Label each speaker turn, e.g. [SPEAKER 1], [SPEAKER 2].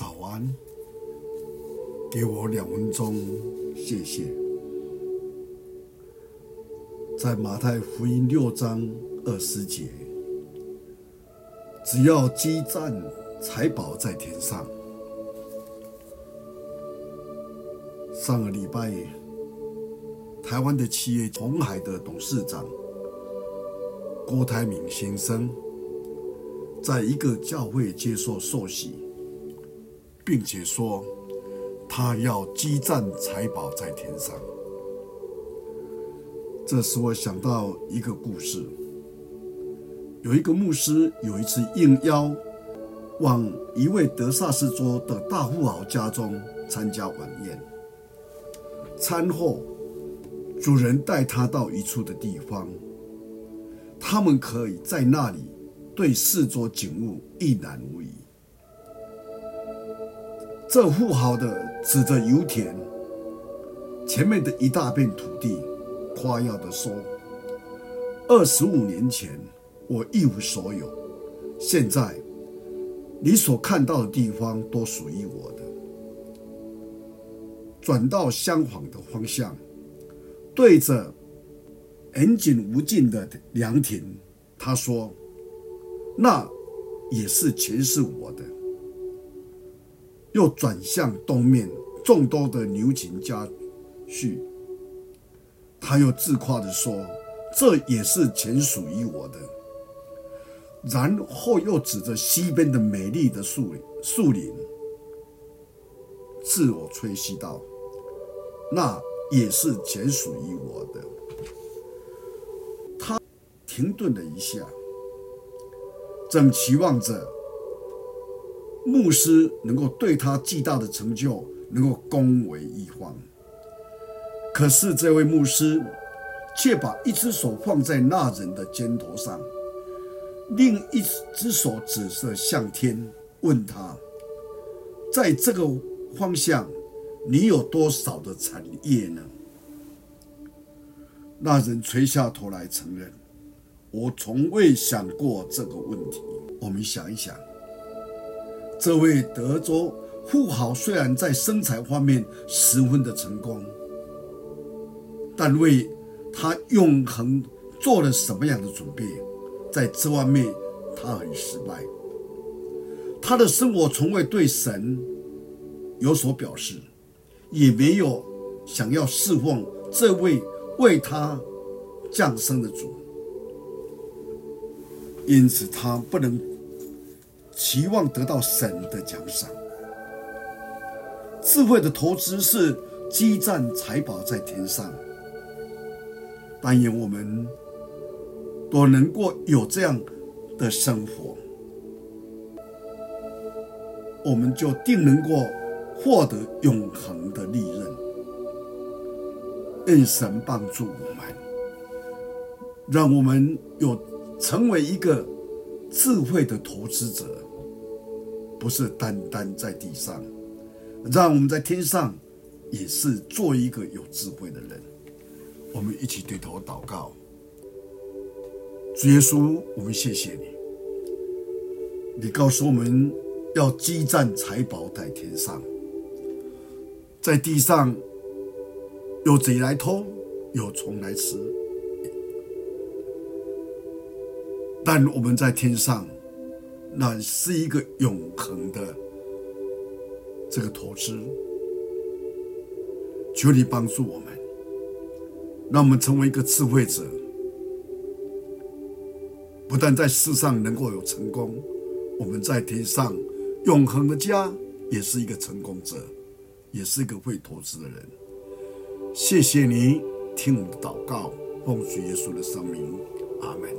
[SPEAKER 1] 早安，给我两分钟，谢谢。在马太福音六章二十节，只要积攒财宝在天上。上个礼拜，台湾的企业红海的董事长郭台铭先生，在一个教会接受受洗，并且说他要积攒财宝在天上。这使我想到一个故事：有一个牧师有一次应邀往一位德萨斯州的大富豪家中参加晚宴。餐后，主人带他到一处的地方，他们可以在那里。对四周景物一览无遗。这富豪的指着油田前面的一大片土地，夸耀地说：“二十五年前我一无所有，现在你所看到的地方都属于我的。”转到相反的方向，对着远景无尽的凉亭，他说。那也是全是我的。又转向东面众多的牛群家畜，他又自夸地说：“这也是全属于我的。”然后又指着西边的美丽的树林树林，自我吹嘘道：“那也是全属于我的。”他停顿了一下。正期望着牧师能够对他巨大的成就能够恭维一番，可是这位牧师却把一只手放在那人的肩头上，另一只手指着向天，问他：“在这个方向，你有多少的产业呢？”那人垂下头来承认。我从未想过这个问题。我们想一想，这位德州富豪虽然在生财方面十分的成功，但为他永恒做了什么样的准备？在这方面，他很失败。他的生活从未对神有所表示，也没有想要侍奉这位为他降生的主。因此，他不能期望得到神的奖赏。智慧的投资是积攒财宝在天上。但愿我们都能够有这样的生活，我们就定能够获得永恒的利润。愿神帮助我们，让我们有。成为一个智慧的投资者，不是单单在地上，让我们在天上也是做一个有智慧的人。我们一起对头祷告，主耶稣，我们谢谢你，你告诉我们要积攒财宝在天上，在地上有贼来偷，有虫来吃。但我们在天上，那是一个永恒的这个投资。求你帮助我们，让我们成为一个智慧者，不但在世上能够有成功，我们在天上永恒的家也是一个成功者，也是一个会投资的人。谢谢你听我的祷告，奉主耶稣的圣名，阿门。